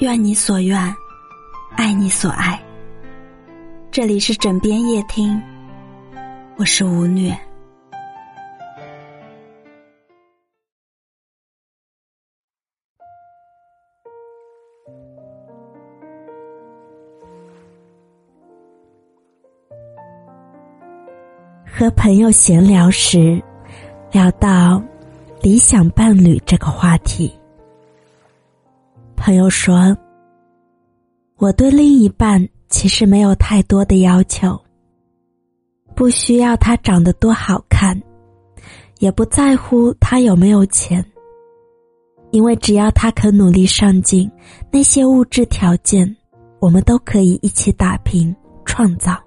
愿你所愿，爱你所爱。这里是枕边夜听，我是吴虐。和朋友闲聊时，聊到理想伴侣这个话题。朋友说：“我对另一半其实没有太多的要求，不需要他长得多好看，也不在乎他有没有钱，因为只要他肯努力上进，那些物质条件我们都可以一起打拼创造。”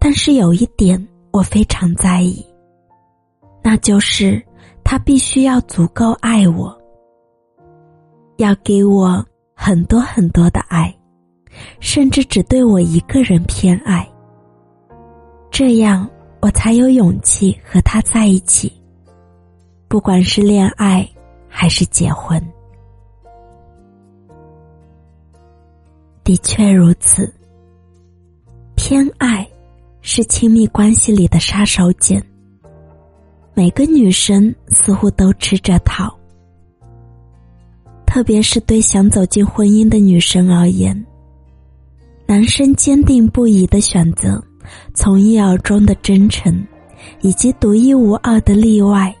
但是有一点我非常在意，那就是他必须要足够爱我，要给我很多很多的爱，甚至只对我一个人偏爱。这样我才有勇气和他在一起，不管是恋爱还是结婚。的确如此，偏爱。是亲密关系里的杀手锏。每个女生似乎都吃这套，特别是对想走进婚姻的女生而言，男生坚定不移的选择，从一而终的真诚，以及独一无二的例外，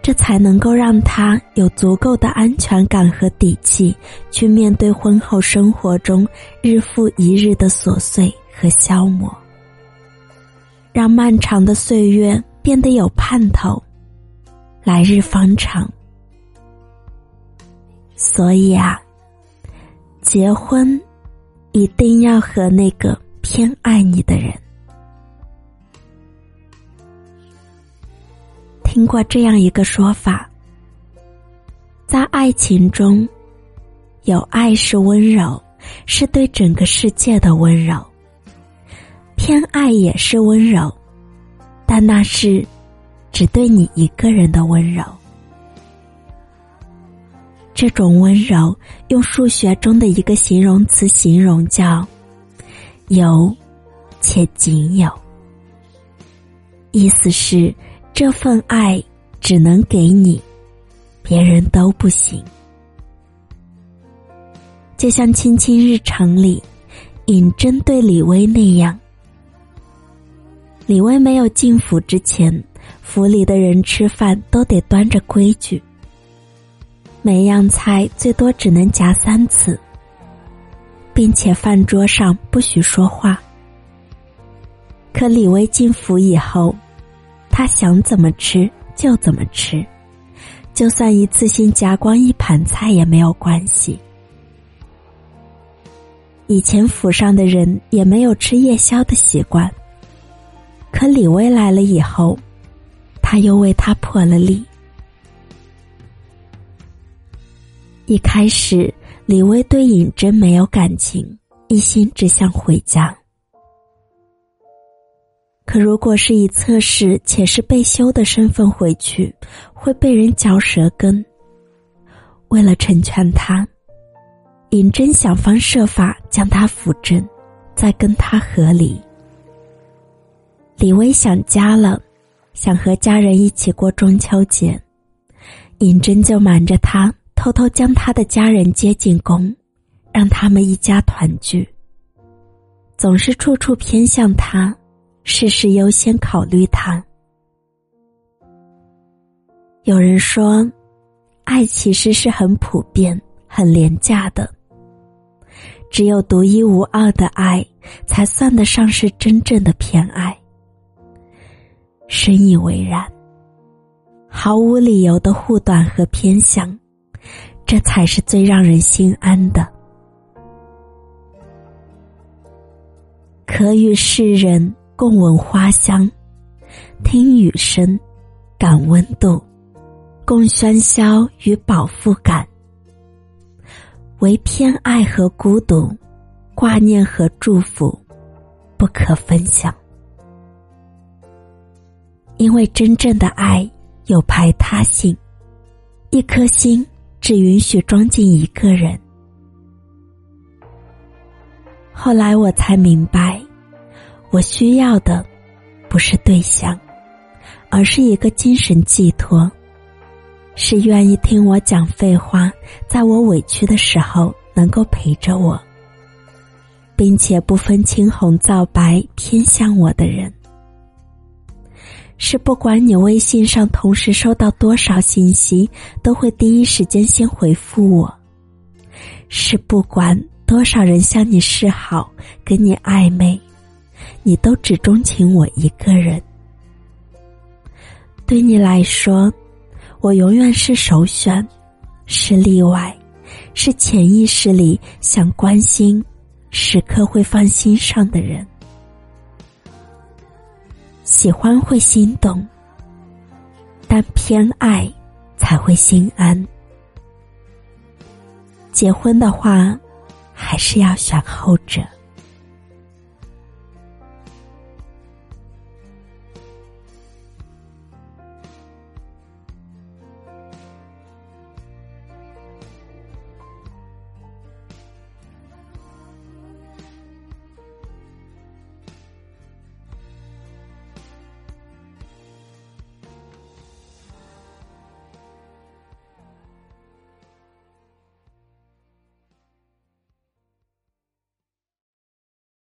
这才能够让他有足够的安全感和底气，去面对婚后生活中日复一日的琐碎和消磨。让漫长的岁月变得有盼头，来日方长。所以啊，结婚一定要和那个偏爱你的人。听过这样一个说法，在爱情中，有爱是温柔，是对整个世界的温柔。偏爱也是温柔，但那是只对你一个人的温柔。这种温柔，用数学中的一个形容词形容，叫“有且仅有”。意思是这份爱只能给你，别人都不行。就像《亲亲日常》里尹真对李薇那样。李薇没有进府之前，府里的人吃饭都得端着规矩，每样菜最多只能夹三次，并且饭桌上不许说话。可李薇进府以后，他想怎么吃就怎么吃，就算一次性夹光一盘菜也没有关系。以前府上的人也没有吃夜宵的习惯。可李薇来了以后，他又为他破了例。一开始，李薇对尹真没有感情，一心只想回家。可如果是以测试且是被休的身份回去，会被人嚼舌根。为了成全他，尹真想方设法将他扶正，再跟他和离。李薇想家了，想和家人一起过中秋节，尹真就瞒着他，偷偷将他的家人接进宫，让他们一家团聚。总是处处偏向他，事事优先考虑他。有人说，爱其实是很普遍、很廉价的，只有独一无二的爱，才算得上是真正的偏爱。深以为然。毫无理由的护短和偏向，这才是最让人心安的。可与世人共闻花香，听雨声，感温度，共喧嚣与饱腹感。唯偏爱和孤独，挂念和祝福，不可分享。因为真正的爱有排他性，一颗心只允许装进一个人。后来我才明白，我需要的不是对象，而是一个精神寄托，是愿意听我讲废话，在我委屈的时候能够陪着我，并且不分青红皂白偏向我的人。是不管你微信上同时收到多少信息，都会第一时间先回复我。是不管多少人向你示好，跟你暧昧，你都只钟情我一个人。对你来说，我永远是首选，是例外，是潜意识里想关心，时刻会放心上的人。喜欢会心动，但偏爱才会心安。结婚的话，还是要选后者。